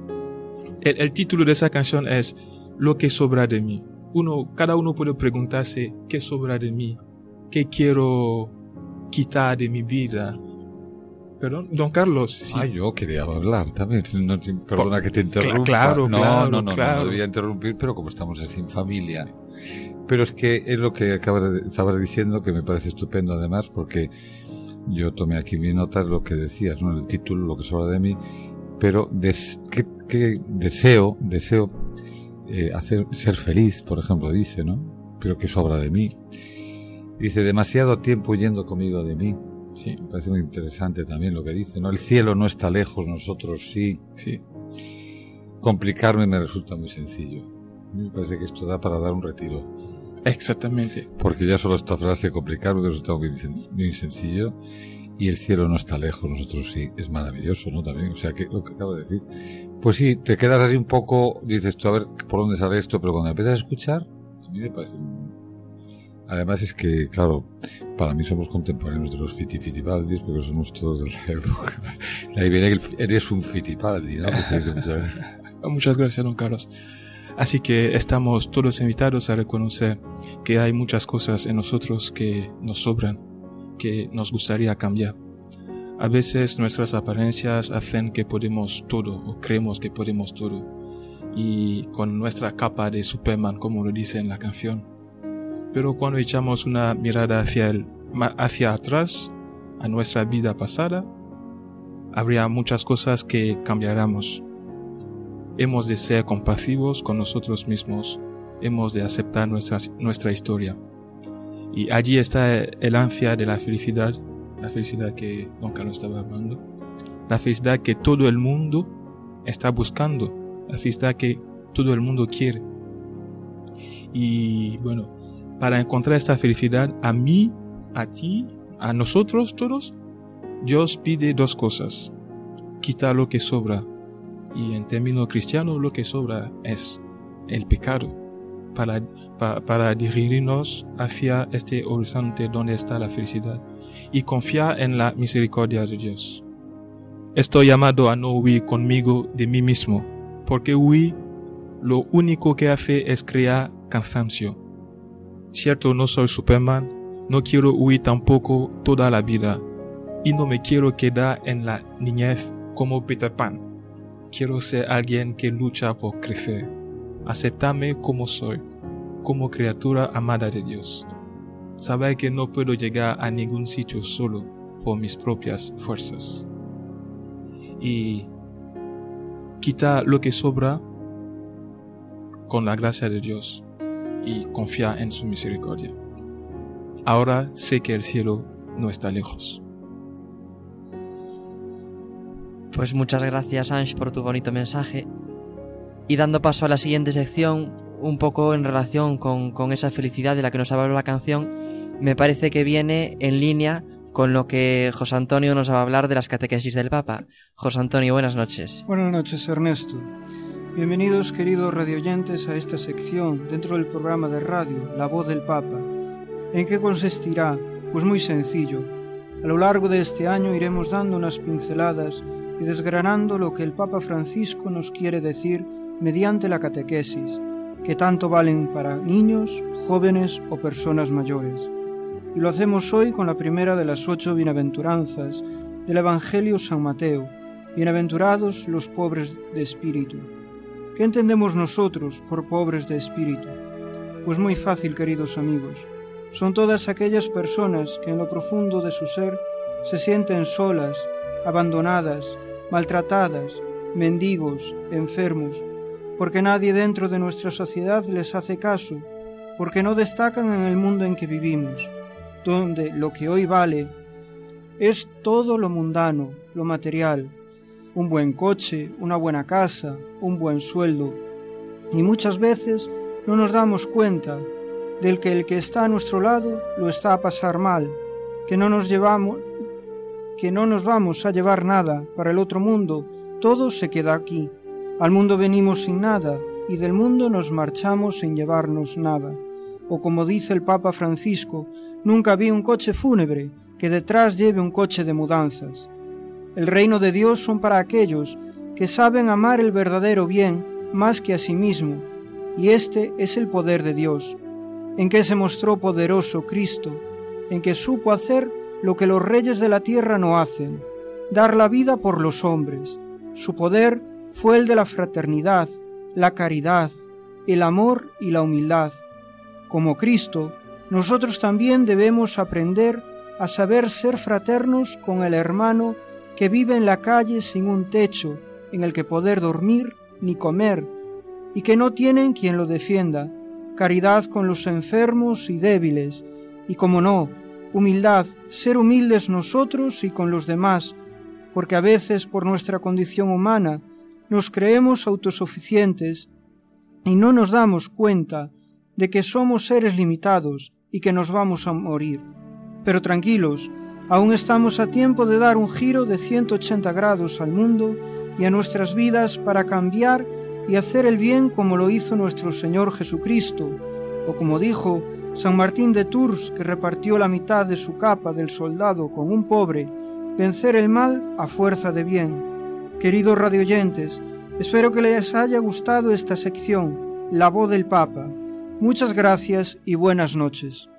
el, el título de esa canción es Lo que sobra de mí. Uno, cada uno puede preguntarse, ¿qué sobra de mí? ¿Qué quiero quitar de mi vida? Perdón, don Carlos. sí. Ah, yo quería hablar también. No, perdona que te interrumpa. claro, no, claro, no, no, no, claro. no debía interrumpir, pero como estamos así en familia. Pero es que es lo que acabas de, estabas diciendo que me parece estupendo además porque yo tomé aquí mi nota lo que decías, ¿no? El título, lo que sobra de mí, pero des, deseo, deseo eh, hacer, ser feliz, por ejemplo, dice, ¿no? Pero que sobra de mí. Dice, demasiado tiempo yendo conmigo de mí. Sí, Me parece muy interesante también lo que dice, ¿no? El cielo no está lejos, nosotros sí. sí. Complicarme me resulta muy sencillo. Me parece que esto da para dar un retiro. Exactamente. Porque ya solo esta frase, complicarme, me resulta muy, muy sencillo. Y el cielo no está lejos, nosotros sí. Es maravilloso, ¿no? También, o sea, que lo que acabo de decir. Pues sí, te quedas así un poco, dices tú, a ver por dónde sale esto, pero cuando empiezas a escuchar, a mí me parece. Además es que, claro, para mí somos contemporáneos de los Fiti Fitipaldis, porque somos todos de la época. Ahí viene que eres un Fitipaldi, ¿no? Muchas gracias, don Carlos. Así que estamos todos invitados a reconocer que hay muchas cosas en nosotros que nos sobran, que nos gustaría cambiar. A veces nuestras apariencias hacen que podemos todo o creemos que podemos todo. Y con nuestra capa de Superman, como lo dice en la canción. Pero cuando echamos una mirada hacia, el, hacia atrás, a nuestra vida pasada, habría muchas cosas que cambiáramos hemos de ser compasivos con nosotros mismos, hemos de aceptar nuestra, nuestra historia. Y allí está el ansia de la felicidad, la felicidad que Don Carlos estaba hablando, la felicidad que todo el mundo está buscando, la felicidad que todo el mundo quiere. Y bueno, para encontrar esta felicidad, a mí, a ti, a nosotros todos, Dios pide dos cosas. Quita lo que sobra y en términos cristianos lo que sobra es el pecado para, para, dirigirnos hacia este horizonte donde está la felicidad y confiar en la misericordia de Dios. Estoy llamado a no huir conmigo de mí mismo, porque huir lo único que hace es crear cansancio. Cierto, no soy Superman, no quiero huir tampoco toda la vida, y no me quiero quedar en la niñez como Peter Pan quiero ser alguien que lucha por crecer. Aceptarme como soy, como criatura amada de Dios. Saber que no puedo llegar a ningún sitio solo por mis propias fuerzas. Y quitar lo que sobra con la gracia de Dios y confiar en su misericordia. Ahora sé que el cielo no está lejos. Pues muchas gracias Ange por tu bonito mensaje. Y dando paso a la siguiente sección, un poco en relación con, esa felicidad de la que nos habla la canción, me parece que viene en línea con lo que José Antonio nos va a hablar de las catequesis del Papa. José Antonio, buenas noches. Buenas noches, Ernesto. Bienvenidos, queridos radioyentes, a esta sección dentro del programa de radio La Voz del Papa. ¿En qué consistirá? Pues muy sencillo. A lo largo de este año iremos dando unas pinceladas y desgranando lo que el Papa Francisco nos quiere decir mediante la catequesis, que tanto valen para niños, jóvenes o personas mayores. Y lo hacemos hoy con la primera de las ocho bienaventuranzas del Evangelio San Mateo, bienaventurados los pobres de espíritu. ¿Qué entendemos nosotros por pobres de espíritu? Pues muy fácil, queridos amigos. Son todas aquellas personas que en lo profundo de su ser se sienten solas, abandonadas, maltratadas, mendigos, enfermos, porque nadie dentro de nuestra sociedad les hace caso, porque no destacan en el mundo en que vivimos, donde lo que hoy vale es todo lo mundano, lo material, un buen coche, una buena casa, un buen sueldo, y muchas veces no nos damos cuenta del que el que está a nuestro lado lo está a pasar mal, que no nos llevamos que no nos vamos a llevar nada para el otro mundo, todo se queda aquí. Al mundo venimos sin nada y del mundo nos marchamos sin llevarnos nada. O como dice el Papa Francisco, nunca vi un coche fúnebre que detrás lleve un coche de mudanzas. El reino de Dios son para aquellos que saben amar el verdadero bien más que a sí mismo, y este es el poder de Dios, en que se mostró poderoso Cristo, en que supo hacer lo que los reyes de la tierra no hacen, dar la vida por los hombres. Su poder fue el de la fraternidad, la caridad, el amor y la humildad. Como Cristo, nosotros también debemos aprender a saber ser fraternos con el hermano que vive en la calle sin un techo en el que poder dormir ni comer, y que no tienen quien lo defienda, caridad con los enfermos y débiles, y como no, humildad, ser humildes nosotros y con los demás, porque a veces por nuestra condición humana nos creemos autosuficientes y no nos damos cuenta de que somos seres limitados y que nos vamos a morir. Pero tranquilos, aún estamos a tiempo de dar un giro de 180 grados al mundo y a nuestras vidas para cambiar y hacer el bien como lo hizo nuestro Señor Jesucristo, o como dijo San Martín de Tours, que repartió la mitad de su capa del soldado con un pobre, vencer el mal a fuerza de bien. Queridos radioyentes, espero que les haya gustado esta sección, La voz del Papa. Muchas gracias y buenas noches.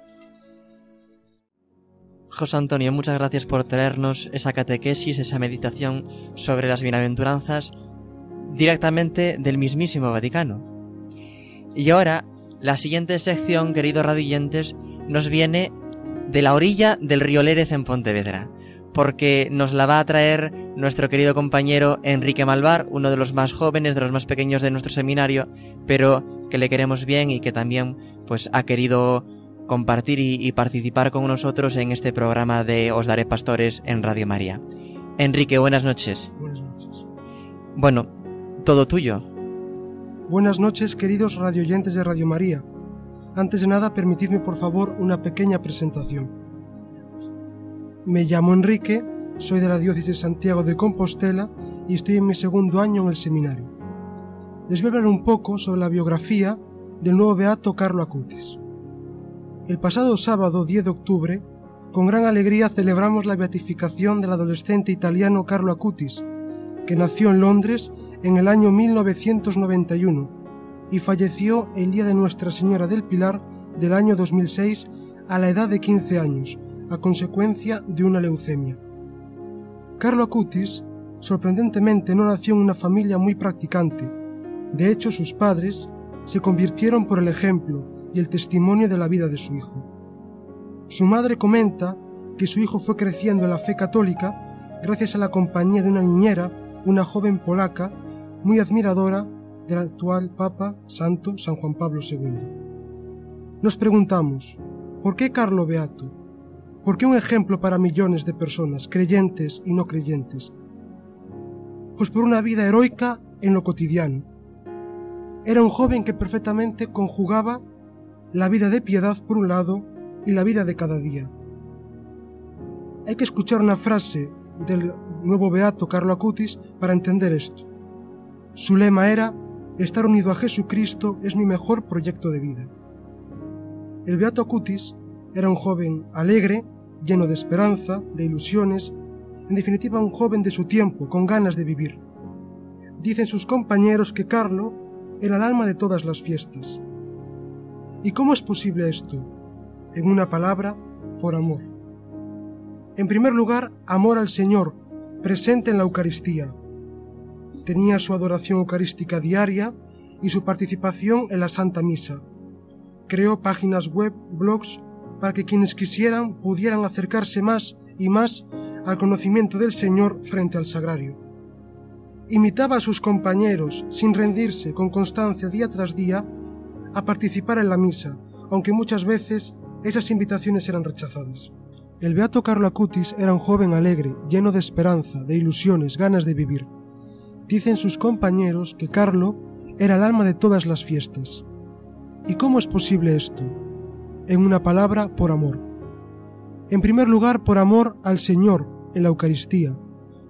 José Antonio, muchas gracias por traernos esa catequesis, esa meditación sobre las bienaventuranzas directamente del mismísimo Vaticano. Y ahora, la siguiente sección, queridos radioyentes, nos viene de la orilla del río Lérez en Pontevedra, porque nos la va a traer nuestro querido compañero Enrique Malvar, uno de los más jóvenes, de los más pequeños de nuestro seminario, pero que le queremos bien y que también pues ha querido compartir y, y, participar con nosotros en este programa de Os Daré Pastores en Radio María. Enrique, buenas noches. Buenas noches. Bueno, todo tuyo. Buenas noches, queridos radioyentes de Radio María. Antes de nada, permitidme por favor una pequeña presentación. Me llamo Enrique, soy de la diócesis de Santiago de Compostela y estoy en mi segundo año en el seminario. Les voy a hablar un poco sobre la biografía del nuevo beato Carlo Acutis. El pasado sábado 10 de octubre, con gran alegría celebramos la beatificación del adolescente italiano Carlo Acutis, que nació en Londres en el año 1991 y falleció el día de Nuestra Señora del Pilar del año 2006 a la edad de 15 años, a consecuencia de una leucemia. Carlo Acutis, sorprendentemente, no nació en una familia muy practicante. De hecho, sus padres se convirtieron por el ejemplo y el testimonio de la vida de su hijo. Su madre comenta que su hijo fue creciendo en la fe católica gracias a la compañía de una niñera, una joven polaca, muy admiradora del actual Papa Santo San Juan Pablo II. Nos preguntamos, ¿por qué Carlo Beato? ¿Por qué un ejemplo para millones de personas, creyentes y no creyentes? Pues por una vida heroica en lo cotidiano. Era un joven que perfectamente conjugaba la vida de piedad por un lado y la vida de cada día. Hay que escuchar una frase del nuevo beato Carlo Acutis para entender esto. Su lema era, estar unido a Jesucristo es mi mejor proyecto de vida. El beato Acutis era un joven alegre, lleno de esperanza, de ilusiones, en definitiva un joven de su tiempo, con ganas de vivir. Dicen sus compañeros que Carlo era el alma de todas las fiestas. ¿Y cómo es posible esto? En una palabra, por amor. En primer lugar, amor al Señor, presente en la Eucaristía. Tenía su adoración eucarística diaria y su participación en la Santa Misa. Creó páginas web, blogs, para que quienes quisieran pudieran acercarse más y más al conocimiento del Señor frente al sagrario. Imitaba a sus compañeros, sin rendirse, con constancia día tras día, a participar en la misa, aunque muchas veces esas invitaciones eran rechazadas. El beato Carlo Acutis era un joven alegre, lleno de esperanza, de ilusiones, ganas de vivir. Dicen sus compañeros que Carlo era el alma de todas las fiestas. ¿Y cómo es posible esto? En una palabra, por amor. En primer lugar, por amor al Señor en la Eucaristía,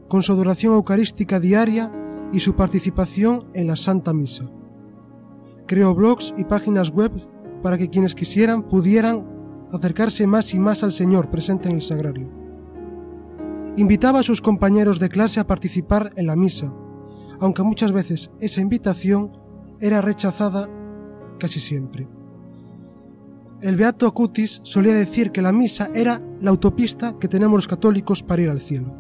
con su adoración eucarística diaria y su participación en la Santa Misa. Creó blogs y páginas web para que quienes quisieran pudieran acercarse más y más al Señor presente en el sagrario. Invitaba a sus compañeros de clase a participar en la misa, aunque muchas veces esa invitación era rechazada casi siempre. El beato Acutis solía decir que la misa era la autopista que tenemos los católicos para ir al cielo.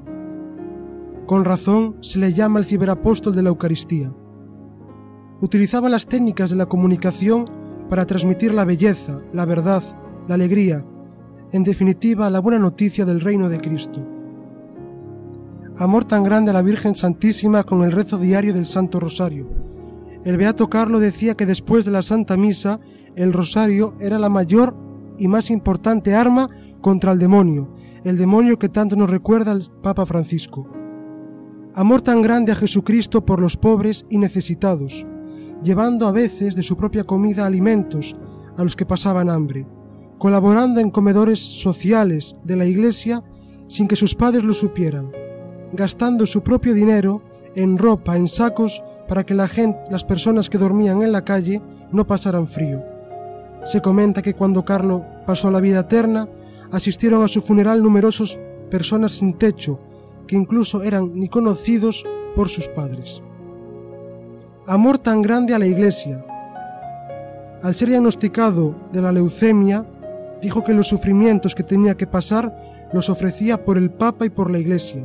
Con razón se le llama el ciberapóstol de la Eucaristía, utilizaba las técnicas de la comunicación para transmitir la belleza, la verdad, la alegría, en definitiva la buena noticia del reino de Cristo. Amor tan grande a la Virgen Santísima con el rezo diario del Santo Rosario. El Beato Carlo decía que después de la Santa Misa, el Rosario era la mayor y más importante arma contra el demonio, el demonio que tanto nos recuerda el Papa Francisco. Amor tan grande a Jesucristo por los pobres y necesitados, llevando a veces de su propia comida alimentos a los que pasaban hambre, colaborando en comedores sociales de la Iglesia sin que sus padres lo supieran, gastando su propio dinero en ropa, en sacos, para que la gente, las personas que dormían en la calle no pasaran frío. Se comenta que cuando Carlo pasó a la vida eterna, asistieron a su funeral numerosas personas sin techo, que incluso eran ni conocidos por sus padres. Amor tan grande a la Iglesia. Al ser diagnosticado de la leucemia, dijo que los sufrimientos que tenía que pasar los ofrecía por el Papa y por la Iglesia.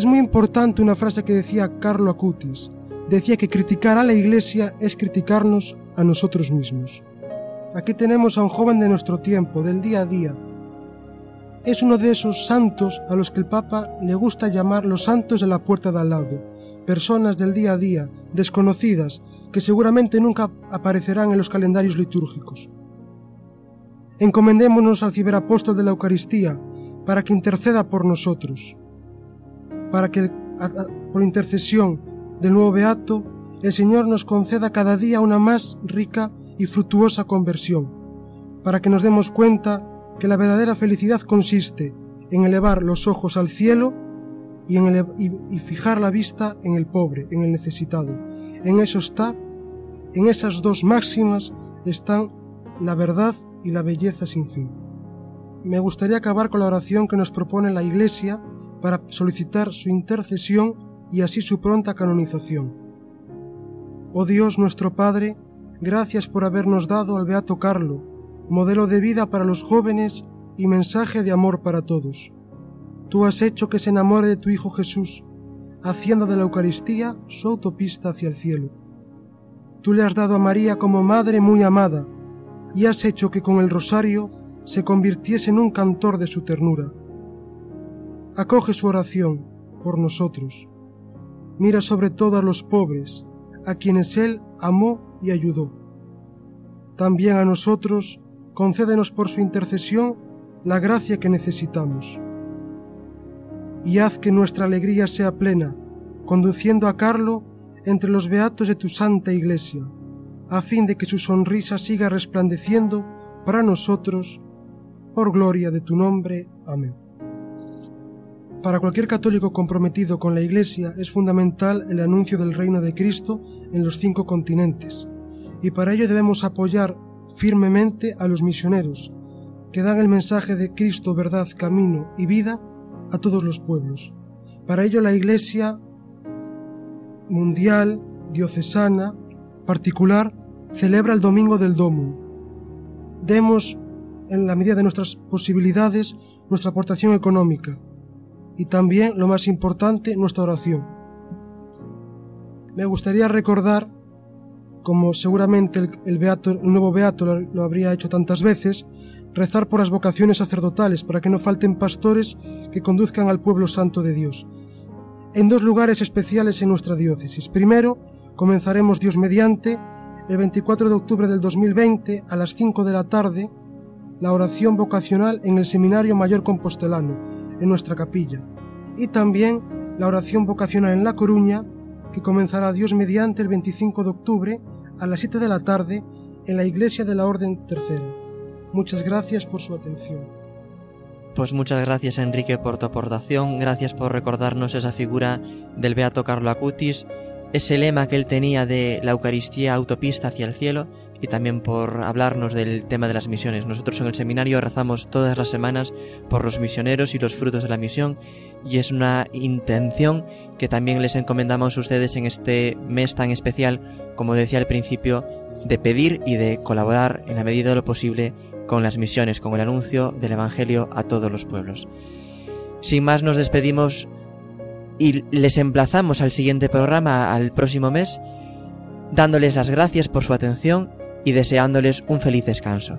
Es muy importante una frase que decía Carlo Acutis. Decía que criticar a la Iglesia es criticarnos a nosotros mismos. Aquí tenemos a un joven de nuestro tiempo, del día a día. Es uno de esos santos a los que el Papa le gusta llamar los santos de la puerta de al lado, personas del día a día, desconocidas, que seguramente nunca aparecerán en los calendarios litúrgicos. Encomendémonos al ciberapóstol de la Eucaristía para que interceda por nosotros, para que por intercesión del nuevo Beato el Señor nos conceda cada día una más rica y fructuosa conversión, para que nos demos cuenta que la verdadera felicidad consiste en elevar los ojos al cielo y, en y, fijar la vista en el pobre, en el necesitado. En eso está, en esas dos máximas están la verdad y la belleza sin fin. Me gustaría acabar con la oración que nos propone la Iglesia para solicitar su intercesión y así su pronta canonización. Oh Dios nuestro Padre, gracias por habernos dado al Beato Carlo, modelo de vida para los jóvenes y mensaje de amor para todos. Tú has hecho que se enamore de tu Hijo Jesús, haciendo de la Eucaristía su autopista hacia el cielo. Tú le has dado a María como madre muy amada, y has hecho que con el rosario se convirtiese en un cantor de su ternura. Acoge su oración por nosotros. Mira sobre todo a los pobres, a quienes Él amó y ayudó. También a nosotros, concédenos por su intercesión la gracia que necesitamos. Y haz que nuestra alegría sea plena, conduciendo a Carlo entre los beatos de tu santa iglesia, a fin de que su sonrisa siga resplandeciendo para nosotros, por gloria de tu nombre. Amén. Para cualquier católico comprometido con la Iglesia es fundamental el anuncio del reino de Cristo en los cinco continentes, y para ello debemos apoyar firmemente a los misioneros, que dan el mensaje de Cristo, verdad, camino y vida a todos los pueblos. Para ello la Iglesia mundial, diocesana, particular, celebra el Domingo del Domo. Demos, en la medida de nuestras posibilidades, nuestra aportación económica y también, lo más importante, nuestra oración. Me gustaría recordar, como seguramente el, beato, nuevo beato lo, lo habría hecho tantas veces, rezar por las vocaciones sacerdotales para que no falten pastores que conduzcan al pueblo santo de Dios. En dos lugares especiales en nuestra diócesis. Primero, comenzaremos Dios mediante el 24 de octubre del 2020 a las 5 de la tarde la oración vocacional en el Seminario Mayor Compostelano, en nuestra capilla, y también la oración vocacional en La Coruña, que comenzará Dios mediante el 25 de octubre a las 7 de la tarde en la Iglesia de la Orden Tercera. Muchas gracias por su atención. Pues muchas gracias Enrique por tu aportación, gracias por recordarnos esa figura del Beato Carlo Acutis, ese lema que él tenía de la Eucaristía autopista hacia el cielo y también por hablarnos del tema de las misiones. Nosotros en el seminario rezamos todas las semanas por los misioneros y los frutos de la misión y es una intención que también les encomendamos a ustedes en este mes tan especial, como decía al principio, de pedir y de colaborar en la medida de lo posible con las misiones, con el anuncio del Evangelio a todos los pueblos. Sin más nos despedimos y les emplazamos al siguiente programa, al próximo mes, dándoles las gracias por su atención y deseándoles un feliz descanso.